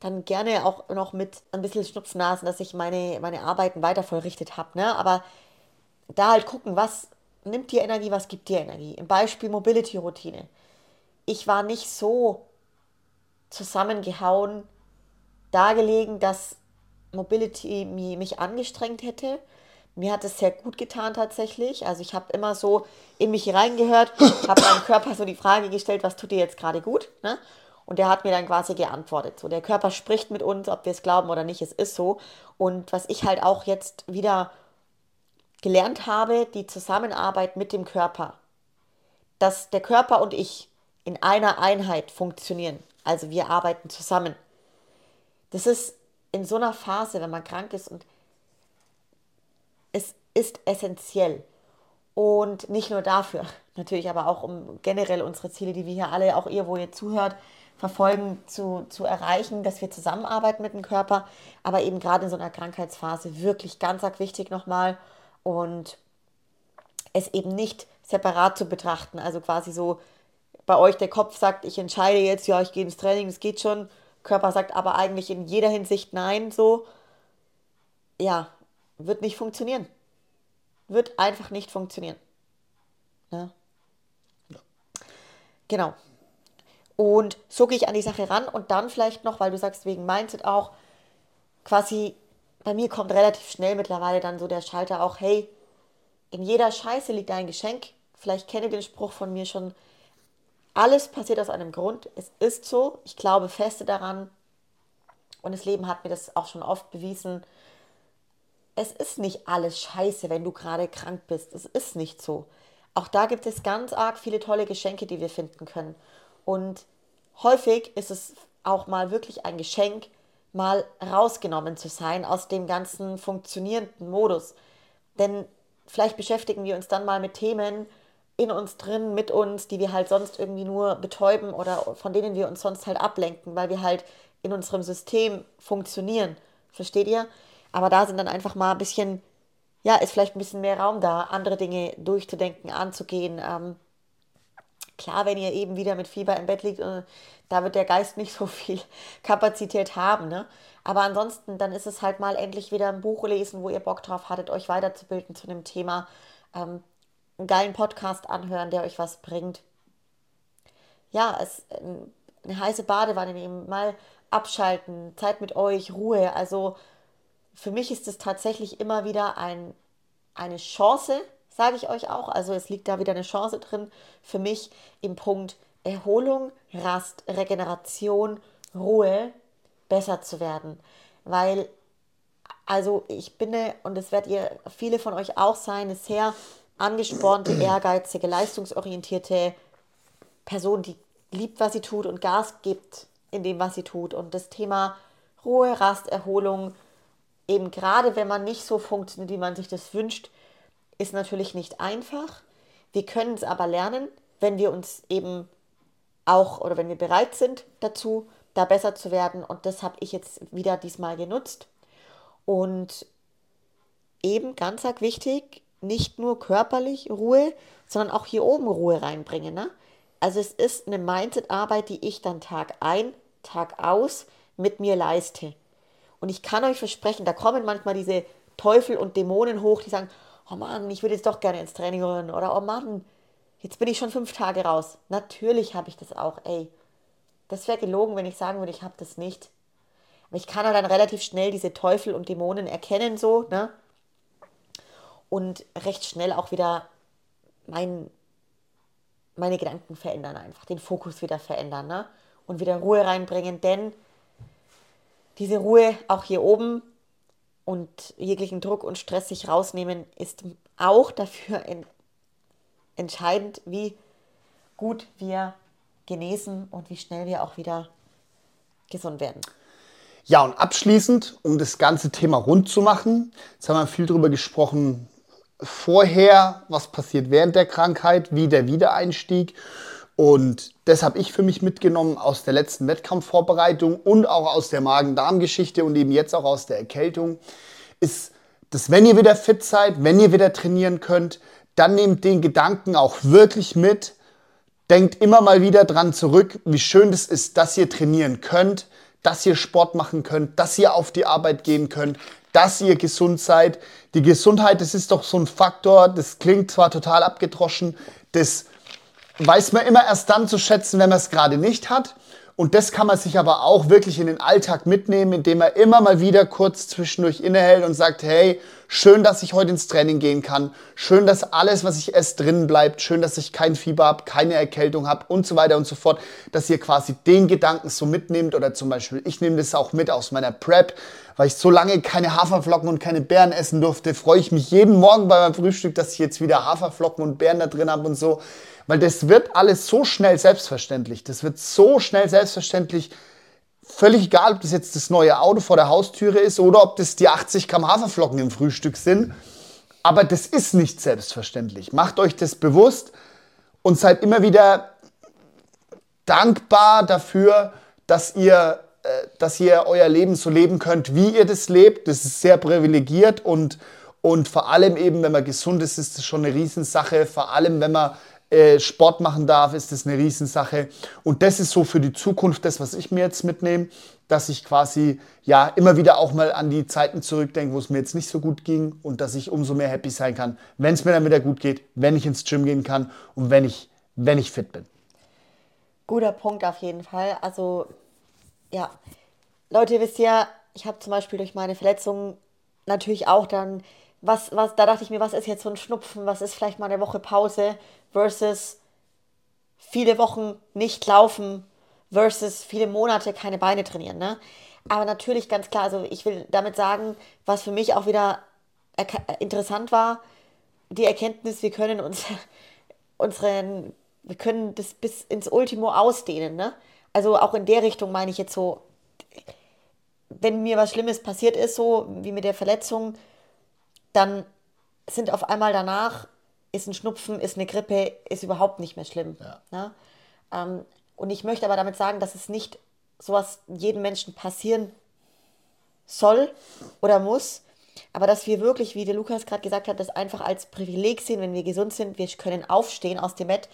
dann gerne auch noch mit ein bisschen Schnupfnasen, dass ich meine, meine Arbeiten weiter vollrichtet habe. Ne? Aber da halt gucken, was nimmt dir Energie, was gibt dir Energie. Im Beispiel Mobility-Routine. Ich war nicht so zusammengehauen, dargelegen, dass Mobility mich angestrengt hätte. Mir hat es sehr gut getan tatsächlich. Also ich habe immer so in mich reingehört, habe meinem Körper so die Frage gestellt, was tut dir jetzt gerade gut? Ne? Und der hat mir dann quasi geantwortet. So, der Körper spricht mit uns, ob wir es glauben oder nicht, es ist so. Und was ich halt auch jetzt wieder gelernt habe, die Zusammenarbeit mit dem Körper. Dass der Körper und ich in einer Einheit funktionieren. Also wir arbeiten zusammen. Das ist in so einer Phase, wenn man krank ist und es ist essentiell. Und nicht nur dafür, natürlich aber auch um generell unsere Ziele, die wir hier alle, auch ihr, wo ihr zuhört, verfolgen, zu, zu erreichen, dass wir zusammenarbeiten mit dem Körper, aber eben gerade in so einer Krankheitsphase wirklich ganz arg wichtig nochmal. Und es eben nicht separat zu betrachten, also quasi so bei euch der Kopf sagt, ich entscheide jetzt, ja, ich gehe ins Training, es geht schon, Körper sagt aber eigentlich in jeder Hinsicht nein, so, ja, wird nicht funktionieren. Wird einfach nicht funktionieren. Ja. ja. Genau. Und so gehe ich an die Sache ran und dann vielleicht noch, weil du sagst, wegen Mindset auch, quasi, bei mir kommt relativ schnell mittlerweile dann so der Schalter auch, hey, in jeder Scheiße liegt ein Geschenk. Vielleicht kennt ihr den Spruch von mir schon. Alles passiert aus einem Grund. Es ist so. Ich glaube feste daran. Und das Leben hat mir das auch schon oft bewiesen. Es ist nicht alles scheiße, wenn du gerade krank bist. Es ist nicht so. Auch da gibt es ganz arg viele tolle Geschenke, die wir finden können. Und häufig ist es auch mal wirklich ein Geschenk, mal rausgenommen zu sein aus dem ganzen funktionierenden Modus. Denn vielleicht beschäftigen wir uns dann mal mit Themen in uns drin, mit uns, die wir halt sonst irgendwie nur betäuben oder von denen wir uns sonst halt ablenken, weil wir halt in unserem System funktionieren. Versteht ihr? Aber da sind dann einfach mal ein bisschen, ja, ist vielleicht ein bisschen mehr Raum da, andere Dinge durchzudenken, anzugehen, ähm, Klar, wenn ihr eben wieder mit Fieber im Bett liegt, äh, da wird der Geist nicht so viel Kapazität haben. Ne? Aber ansonsten, dann ist es halt mal endlich wieder ein Buch lesen, wo ihr Bock drauf hattet, euch weiterzubilden zu einem Thema. Ähm, einen geilen Podcast anhören, der euch was bringt. Ja, es, eine heiße Badewanne nehmen, mal abschalten, Zeit mit euch, Ruhe. Also für mich ist es tatsächlich immer wieder ein, eine Chance, sage ich euch auch. Also es liegt da wieder eine Chance drin für mich im Punkt Erholung, Rast, Regeneration, Ruhe besser zu werden. Weil, also ich bin, und das werdet ihr viele von euch auch sein, eine sehr angespornte, ehrgeizige, leistungsorientierte Person, die liebt, was sie tut und Gas gibt in dem, was sie tut. Und das Thema Ruhe, Rast, Erholung, eben gerade wenn man nicht so funktioniert, wie man sich das wünscht, ist natürlich nicht einfach. Wir können es aber lernen, wenn wir uns eben auch oder wenn wir bereit sind dazu, da besser zu werden. Und das habe ich jetzt wieder diesmal genutzt. Und eben ganz arg wichtig, nicht nur körperlich Ruhe, sondern auch hier oben Ruhe reinbringen. Ne? Also es ist eine Mindset-Arbeit, die ich dann Tag ein, Tag aus mit mir leiste. Und ich kann euch versprechen, da kommen manchmal diese Teufel und Dämonen hoch, die sagen, oh Mann, ich würde jetzt doch gerne ins Training rühren. Oder oh Mann, jetzt bin ich schon fünf Tage raus. Natürlich habe ich das auch, ey. Das wäre gelogen, wenn ich sagen würde, ich habe das nicht. Aber ich kann ja dann relativ schnell diese Teufel und Dämonen erkennen, so, ne? Und recht schnell auch wieder mein, meine Gedanken verändern, einfach den Fokus wieder verändern, ne? und wieder Ruhe reinbringen, denn diese Ruhe auch hier oben und jeglichen Druck und Stress sich rausnehmen, ist auch dafür entscheidend, wie gut wir genesen und wie schnell wir auch wieder gesund werden. Ja, und abschließend, um das ganze Thema rund zu machen, jetzt haben wir viel darüber gesprochen, vorher, was passiert während der Krankheit, wie der Wiedereinstieg. Und das habe ich für mich mitgenommen aus der letzten Wettkampfvorbereitung und auch aus der Magen-Darm-Geschichte und eben jetzt auch aus der Erkältung, ist, dass wenn ihr wieder fit seid, wenn ihr wieder trainieren könnt, dann nehmt den Gedanken auch wirklich mit. Denkt immer mal wieder dran zurück, wie schön es ist, dass ihr trainieren könnt, dass ihr Sport machen könnt, dass ihr auf die Arbeit gehen könnt, dass ihr gesund seid. Die Gesundheit, das ist doch so ein Faktor, das klingt zwar total abgedroschen, das weiß man immer erst dann zu schätzen, wenn man es gerade nicht hat. Und das kann man sich aber auch wirklich in den Alltag mitnehmen, indem man immer mal wieder kurz zwischendurch innehält und sagt, hey, schön, dass ich heute ins Training gehen kann, schön, dass alles, was ich esse, drin bleibt, schön, dass ich kein Fieber habe, keine Erkältung habe und so weiter und so fort, dass ihr quasi den Gedanken so mitnehmt oder zum Beispiel, ich nehme das auch mit aus meiner Prep, weil ich so lange keine Haferflocken und keine Beeren essen durfte, freue ich mich jeden Morgen bei meinem Frühstück, dass ich jetzt wieder Haferflocken und Beeren da drin habe und so. Weil das wird alles so schnell selbstverständlich. Das wird so schnell selbstverständlich. Völlig egal, ob das jetzt das neue Auto vor der Haustüre ist oder ob das die 80 Gramm Haferflocken im Frühstück sind. Aber das ist nicht selbstverständlich. Macht euch das bewusst und seid immer wieder dankbar dafür, dass ihr, äh, dass ihr euer Leben so leben könnt, wie ihr das lebt. Das ist sehr privilegiert und, und vor allem eben, wenn man gesund ist, ist das schon eine Riesensache. Vor allem, wenn man äh, Sport machen darf, ist das eine Riesensache. Und das ist so für die Zukunft das, was ich mir jetzt mitnehme, dass ich quasi ja immer wieder auch mal an die Zeiten zurückdenke, wo es mir jetzt nicht so gut ging und dass ich umso mehr happy sein kann, wenn es mir dann wieder gut geht, wenn ich ins Gym gehen kann und wenn ich, wenn ich fit bin. Guter Punkt auf jeden Fall. Also ja, Leute, wisst ihr, ich habe zum Beispiel durch meine Verletzung natürlich auch dann was, was, da dachte ich mir, was ist jetzt so ein Schnupfen, was ist vielleicht mal eine Woche Pause versus viele Wochen nicht laufen versus viele Monate keine Beine trainieren. Ne? Aber natürlich ganz klar, also ich will damit sagen, was für mich auch wieder interessant war, die Erkenntnis, wir können uns unseren, wir können das bis ins Ultimo ausdehnen. Ne? Also auch in der Richtung meine ich jetzt so, wenn mir was Schlimmes passiert ist, so wie mit der Verletzung, dann sind auf einmal danach, ist ein Schnupfen, ist eine Grippe, ist überhaupt nicht mehr schlimm. Ja. Ne? Ähm, und ich möchte aber damit sagen, dass es nicht sowas jedem Menschen passieren soll oder muss, aber dass wir wirklich, wie der Lukas gerade gesagt hat, das einfach als Privileg sehen, wenn wir gesund sind, wir können aufstehen aus dem Bett,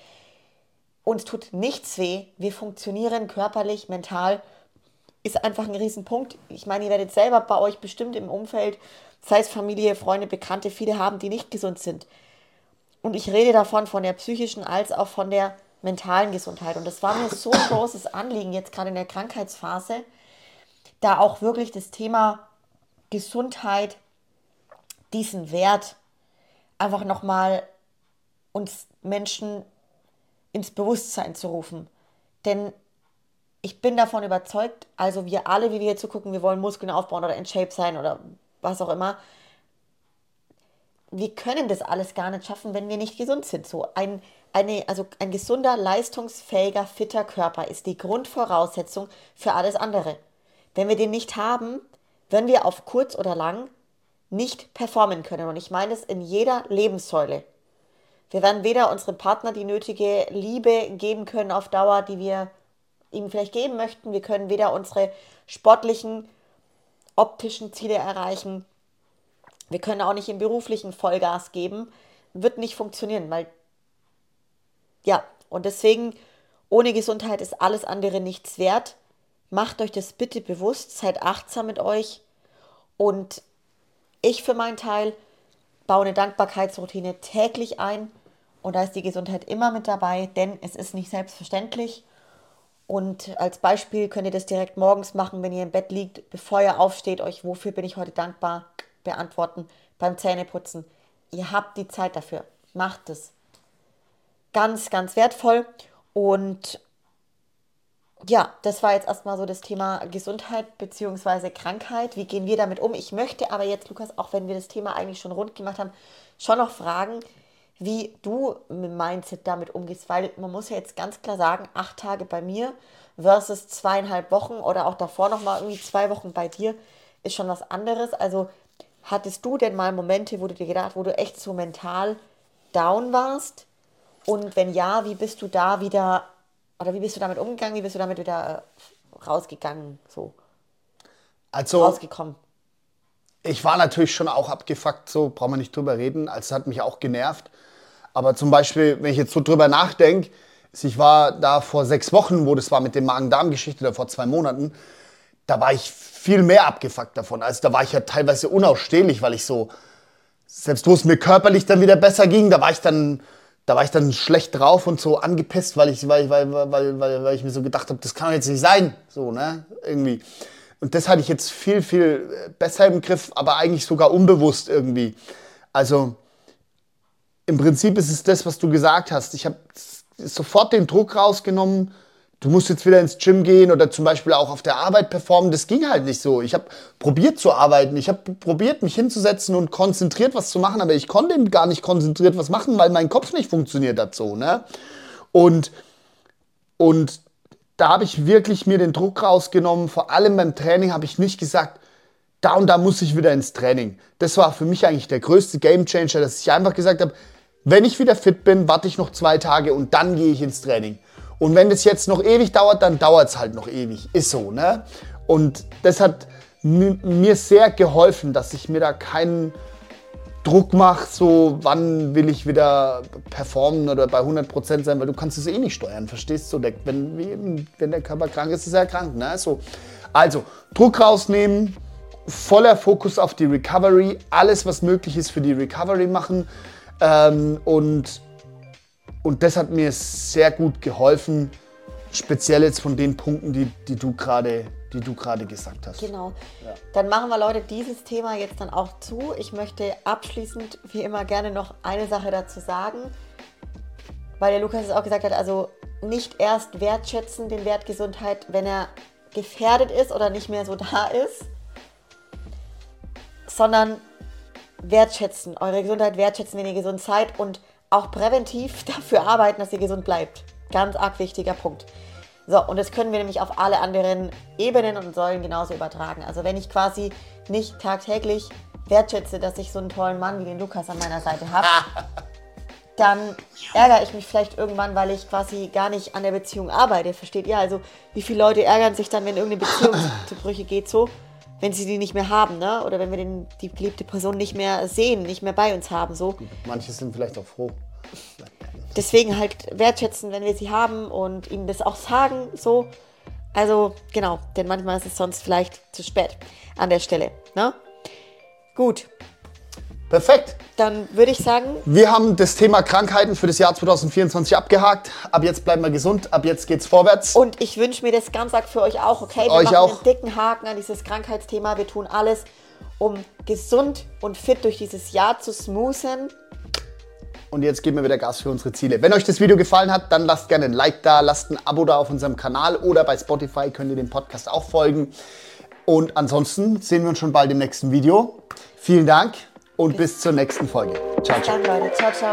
uns tut nichts weh, wir funktionieren körperlich, mental, ist einfach ein Riesenpunkt. Ich meine, ihr werdet selber bei euch bestimmt im Umfeld sei es Familie, Freunde, Bekannte, viele haben, die nicht gesund sind. Und ich rede davon von der psychischen als auch von der mentalen Gesundheit. Und das war mir so ein großes Anliegen, jetzt gerade in der Krankheitsphase, da auch wirklich das Thema Gesundheit, diesen Wert einfach nochmal uns Menschen ins Bewusstsein zu rufen. Denn ich bin davon überzeugt, also wir alle, wie wir hier zugucken, wir wollen Muskeln aufbauen oder in Shape sein oder was auch immer. Wir können das alles gar nicht schaffen, wenn wir nicht gesund sind. So ein, eine, also ein gesunder, leistungsfähiger, fitter Körper ist die Grundvoraussetzung für alles andere. Wenn wir den nicht haben, werden wir auf kurz oder lang nicht performen können. Und ich meine es in jeder Lebenssäule. Wir werden weder unserem Partner die nötige Liebe geben können auf Dauer, die wir ihm vielleicht geben möchten. Wir können weder unsere sportlichen optischen Ziele erreichen. Wir können auch nicht im beruflichen Vollgas geben. Wird nicht funktionieren, weil ja, und deswegen, ohne Gesundheit ist alles andere nichts wert. Macht euch das bitte bewusst, seid achtsam mit euch. Und ich für meinen Teil baue eine Dankbarkeitsroutine täglich ein. Und da ist die Gesundheit immer mit dabei, denn es ist nicht selbstverständlich. Und als Beispiel könnt ihr das direkt morgens machen, wenn ihr im Bett liegt, bevor ihr aufsteht, euch, wofür bin ich heute dankbar, beantworten beim Zähneputzen. Ihr habt die Zeit dafür. Macht es. Ganz, ganz wertvoll. Und ja, das war jetzt erstmal so das Thema Gesundheit bzw. Krankheit. Wie gehen wir damit um? Ich möchte aber jetzt, Lukas, auch wenn wir das Thema eigentlich schon rund gemacht haben, schon noch fragen, wie du mit Mindset damit umgehst, weil man muss ja jetzt ganz klar sagen, acht Tage bei mir versus zweieinhalb Wochen oder auch davor nochmal irgendwie zwei Wochen bei dir ist schon was anderes. Also hattest du denn mal Momente, wo du dir gedacht, wo du echt so mental down warst? Und wenn ja, wie bist du da wieder, oder wie bist du damit umgegangen, wie bist du damit wieder äh, rausgegangen, so Also, rausgekommen? ich war natürlich schon auch abgefuckt, so brauchen wir nicht drüber reden. Also, es hat mich auch genervt. Aber zum Beispiel, wenn ich jetzt so drüber nachdenke, ich war da vor sechs Wochen, wo das war mit dem Magen-Darm-Geschichte, oder vor zwei Monaten, da war ich viel mehr abgefuckt davon. Also da war ich ja teilweise unausstehlich, weil ich so, selbst wo es mir körperlich dann wieder besser ging, da war ich dann, da war ich dann schlecht drauf und so angepisst, weil ich, weil, weil, weil, weil, weil ich mir so gedacht habe, das kann doch jetzt nicht sein, so, ne, irgendwie. Und das hatte ich jetzt viel, viel besser im Griff, aber eigentlich sogar unbewusst irgendwie. Also im Prinzip ist es das, was du gesagt hast. Ich habe sofort den Druck rausgenommen, du musst jetzt wieder ins Gym gehen oder zum Beispiel auch auf der Arbeit performen. Das ging halt nicht so. Ich habe probiert zu arbeiten, ich habe probiert, mich hinzusetzen und konzentriert was zu machen, aber ich konnte gar nicht konzentriert was machen, weil mein Kopf nicht funktioniert hat so. Ne? Und, und da habe ich wirklich mir den Druck rausgenommen. Vor allem beim Training habe ich nicht gesagt, da und da muss ich wieder ins Training. Das war für mich eigentlich der größte Gamechanger, dass ich einfach gesagt habe, wenn ich wieder fit bin, warte ich noch zwei Tage und dann gehe ich ins Training. Und wenn das jetzt noch ewig dauert, dann dauert es halt noch ewig. Ist so, ne? Und das hat mir sehr geholfen, dass ich mir da keinen Druck mache, so wann will ich wieder performen oder bei 100% sein, weil du kannst es eh nicht steuern, verstehst du? Wenn, wenn der Körper krank ist, ist er krank. Ne? So. Also, Druck rausnehmen, voller Fokus auf die Recovery, alles, was möglich ist für die Recovery machen. Ähm, und, und das hat mir sehr gut geholfen, speziell jetzt von den Punkten, die, die du gerade die du gerade gesagt hast. Genau. Ja. Dann machen wir Leute dieses Thema jetzt dann auch zu. Ich möchte abschließend wie immer gerne noch eine Sache dazu sagen, weil der Lukas es auch gesagt hat, also nicht erst wertschätzen den Wert Gesundheit, wenn er gefährdet ist oder nicht mehr so da ist, sondern wertschätzen, eure Gesundheit wertschätzen, wenn ihr gesund seid und auch präventiv dafür arbeiten, dass ihr gesund bleibt. Ganz arg wichtiger Punkt. So, und das können wir nämlich auf alle anderen Ebenen und Säulen genauso übertragen. Also wenn ich quasi nicht tagtäglich wertschätze, dass ich so einen tollen Mann wie den Lukas an meiner Seite habe, dann ärgere ich mich vielleicht irgendwann, weil ich quasi gar nicht an der Beziehung arbeite. Versteht ihr? Also wie viele Leute ärgern sich dann, wenn irgendeine Beziehung zu Brüche geht so? Wenn sie die nicht mehr haben, ne? Oder wenn wir den, die geliebte Person nicht mehr sehen, nicht mehr bei uns haben, so. Manche sind vielleicht auch froh. Deswegen halt wertschätzen, wenn wir sie haben und ihnen das auch sagen, so. Also, genau, denn manchmal ist es sonst vielleicht zu spät an der Stelle, ne? Gut, Perfekt. dann würde ich sagen, Wir haben das Thema Krankheiten für das Jahr 2024 abgehakt. Ab jetzt bleiben wir gesund, ab jetzt geht's vorwärts. und ich wünsche mir das ganz arg für euch auch, okay? Wir Euch machen auch. einen dicken Haken an dieses Krankheitsthema. Wir tun alles, um gesund und fit durch dieses Jahr zu smoothen. Und jetzt geben wir wieder Gas für unsere Ziele. Wenn euch das Video gefallen hat, dann lasst gerne ein Like da, lasst ein Abo da auf unserem Kanal oder bei Spotify könnt ihr dem Podcast auch folgen. Und ansonsten sehen wir uns schon bald im nächsten Video. Vielen Dank und bis zur nächsten Folge. Ciao, ciao. Dann, Leute. Ciao, ciao.